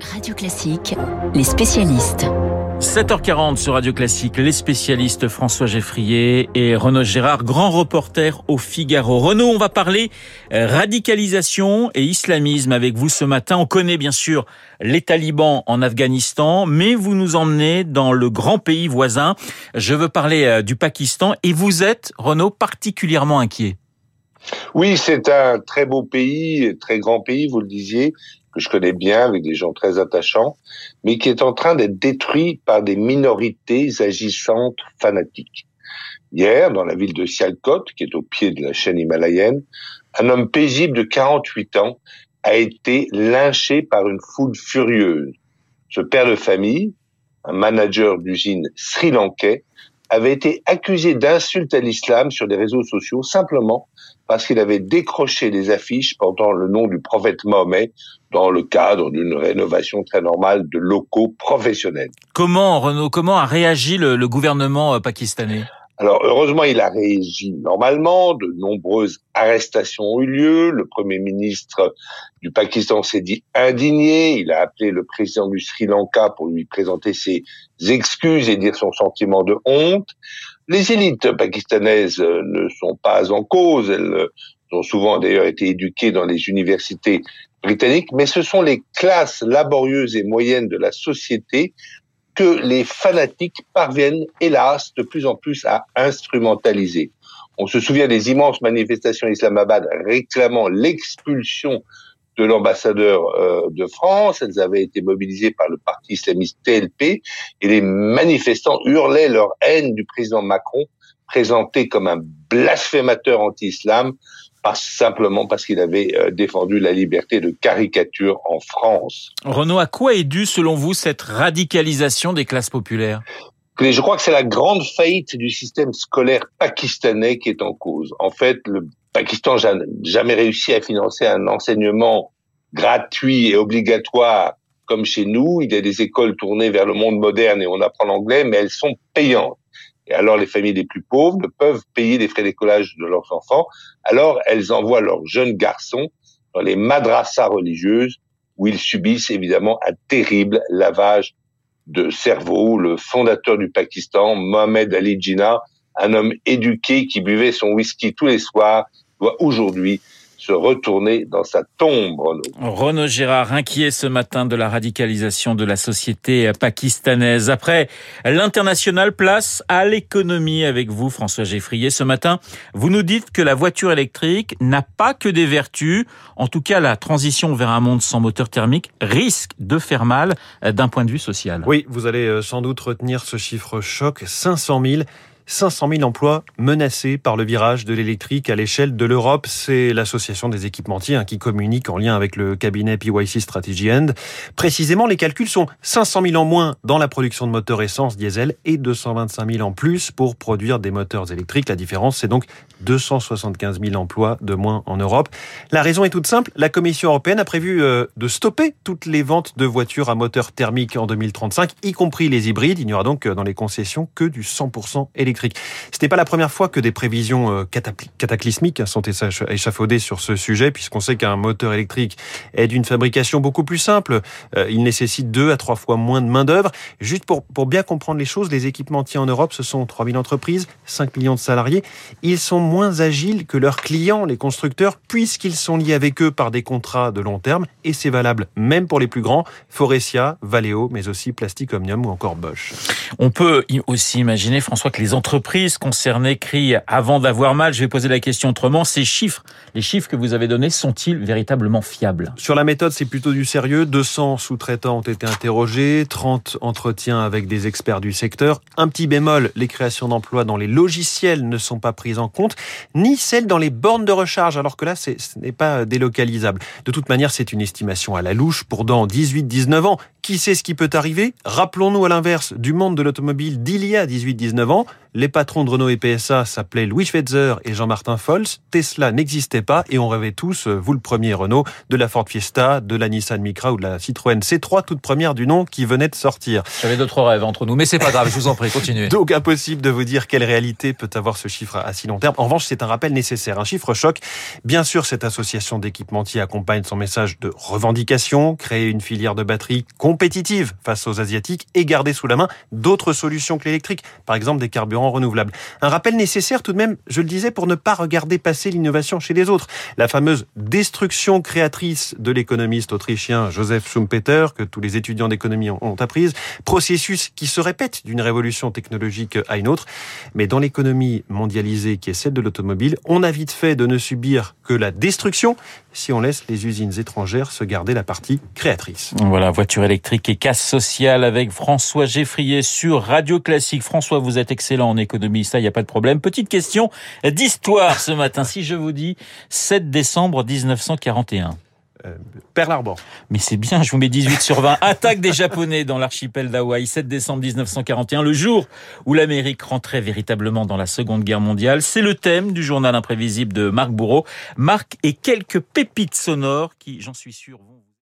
Radio Classique, les spécialistes. 7h40 sur Radio Classique, les spécialistes François Geffrier et Renaud Gérard, grand reporter au Figaro. Renaud, on va parler euh, radicalisation et islamisme avec vous ce matin. On connaît bien sûr les talibans en Afghanistan, mais vous nous emmenez dans le grand pays voisin. Je veux parler euh, du Pakistan et vous êtes, Renaud, particulièrement inquiet. Oui, c'est un très beau pays, très grand pays, vous le disiez, que je connais bien, avec des gens très attachants, mais qui est en train d'être détruit par des minorités agissantes fanatiques. Hier, dans la ville de Sialkot, qui est au pied de la chaîne himalayenne, un homme paisible de 48 ans a été lynché par une foule furieuse. Ce père de famille, un manager d'usine sri-lankais, avait été accusé d'insulte à l'islam sur les réseaux sociaux simplement parce qu'il avait décroché des affiches portant le nom du prophète Mohamed dans le cadre d'une rénovation très normale de locaux professionnels. Comment, Renaud, comment a réagi le, le gouvernement euh, pakistanais? Alors heureusement, il a réagi normalement. De nombreuses arrestations ont eu lieu. Le Premier ministre du Pakistan s'est dit indigné. Il a appelé le président du Sri Lanka pour lui présenter ses excuses et dire son sentiment de honte. Les élites pakistanaises ne sont pas en cause. Elles ont souvent d'ailleurs été éduquées dans les universités britanniques, mais ce sont les classes laborieuses et moyennes de la société que les fanatiques parviennent, hélas, de plus en plus à instrumentaliser. On se souvient des immenses manifestations Islamabad réclamant l'expulsion de l'ambassadeur euh, de France. Elles avaient été mobilisées par le parti islamiste TLP et les manifestants hurlaient leur haine du président Macron, présenté comme un blasphémateur anti-islam, pas simplement parce qu'il avait euh, défendu la liberté de caricature en France. Renaud, à quoi est due selon vous cette radicalisation des classes populaires? Je crois que c'est la grande faillite du système scolaire pakistanais qui est en cause. En fait, le Pakistan n'a jamais réussi à financer un enseignement gratuit et obligatoire comme chez nous. Il y a des écoles tournées vers le monde moderne et on apprend l'anglais, mais elles sont payantes. Et alors les familles les plus pauvres ne peuvent payer les frais d'écolage de leurs enfants. Alors elles envoient leurs jeunes garçons dans les madrassas religieuses où ils subissent évidemment un terrible lavage de cerveau. Le fondateur du Pakistan, Mohamed Ali Jinnah, un homme éduqué qui buvait son whisky tous les soirs, doit aujourd'hui se retourner dans sa tombe, Renaud. Renaud Gérard, inquiet ce matin de la radicalisation de la société pakistanaise. Après l'international, place à l'économie avec vous, François Geffrier. Ce matin, vous nous dites que la voiture électrique n'a pas que des vertus. En tout cas, la transition vers un monde sans moteur thermique risque de faire mal d'un point de vue social. Oui, vous allez euh, sans doute retenir ce chiffre choc, 500 000 500 000 emplois menacés par le virage de l'électrique à l'échelle de l'Europe. C'est l'association des équipementiers hein, qui communique en lien avec le cabinet PYC Strategy End. Précisément, les calculs sont 500 000 en moins dans la production de moteurs essence diesel et 225 000 en plus pour produire des moteurs électriques. La différence, c'est donc 275 000 emplois de moins en Europe. La raison est toute simple. La Commission européenne a prévu euh, de stopper toutes les ventes de voitures à moteur thermique en 2035, y compris les hybrides. Il n'y aura donc euh, dans les concessions que du 100% électrique. Ce n'est pas la première fois que des prévisions euh, cataclysmiques sont échafaudées sur ce sujet, puisqu'on sait qu'un moteur électrique est d'une fabrication beaucoup plus simple. Euh, il nécessite deux à trois fois moins de main-d'œuvre. Juste pour, pour bien comprendre les choses, les équipementiers en Europe, ce sont 3000 entreprises, 5 millions de salariés. Ils sont moins agiles que leurs clients, les constructeurs, puisqu'ils sont liés avec eux par des contrats de long terme, et c'est valable même pour les plus grands, Forestia, Valeo, mais aussi Plastic Omnium ou encore Bosch. On peut aussi imaginer, François, que les entreprises concernées crient avant d'avoir mal. Je vais poser la question autrement. Ces chiffres, les chiffres que vous avez donnés, sont-ils véritablement fiables? Sur la méthode, c'est plutôt du sérieux. 200 sous-traitants ont été interrogés, 30 entretiens avec des experts du secteur. Un petit bémol, les créations d'emplois dans les logiciels ne sont pas prises en compte, ni celles dans les bornes de recharge, alors que là, ce n'est pas délocalisable. De toute manière, c'est une estimation à la louche pour dans 18-19 ans. Qui sait ce qui peut arriver? Rappelons-nous à l'inverse du monde de l'automobile d'il y a 18-19 ans. Les patrons de Renault et PSA s'appelaient Louis Schweitzer et Jean-Martin Fols. Tesla n'existait pas et on rêvait tous, euh, vous le premier Renault, de la Ford Fiesta, de la Nissan Micra ou de la Citroën C3, toutes premières du nom qui venaient de sortir. J'avais d'autres rêves entre nous, mais c'est pas grave, je vous en prie, continuez. Donc impossible de vous dire quelle réalité peut avoir ce chiffre à si long terme. En revanche, c'est un rappel nécessaire, un chiffre choc. Bien sûr, cette association d'équipementiers accompagne son message de revendication, créer une filière de batterie compétitive face aux Asiatiques et garder sous la main d'autres solutions que l'électrique, par exemple des carburants renouvelables. Un rappel nécessaire tout de même, je le disais, pour ne pas regarder passer l'innovation chez les autres. La fameuse destruction créatrice de l'économiste autrichien Joseph Schumpeter, que tous les étudiants d'économie ont apprise, processus qui se répète d'une révolution technologique à une autre. Mais dans l'économie mondialisée qui est celle de l'automobile, on a vite fait de ne subir que la destruction si on laisse les usines étrangères se garder la partie créatrice. Voilà, voiture électrique et casse sociale avec François Geffrier sur Radio Classique. François, vous êtes excellent en économie, ça, il n'y a pas de problème. Petite question d'histoire ce matin. Si je vous dis 7 décembre 1941. Euh, Pearl. Mais c'est bien, je vous mets 18 sur 20. Attaque des Japonais dans l'archipel d'Hawaï, 7 décembre 1941, le jour où l'Amérique rentrait véritablement dans la Seconde Guerre mondiale. C'est le thème du journal imprévisible de Marc Bourreau. Marc et quelques pépites sonores qui, j'en suis sûr, vont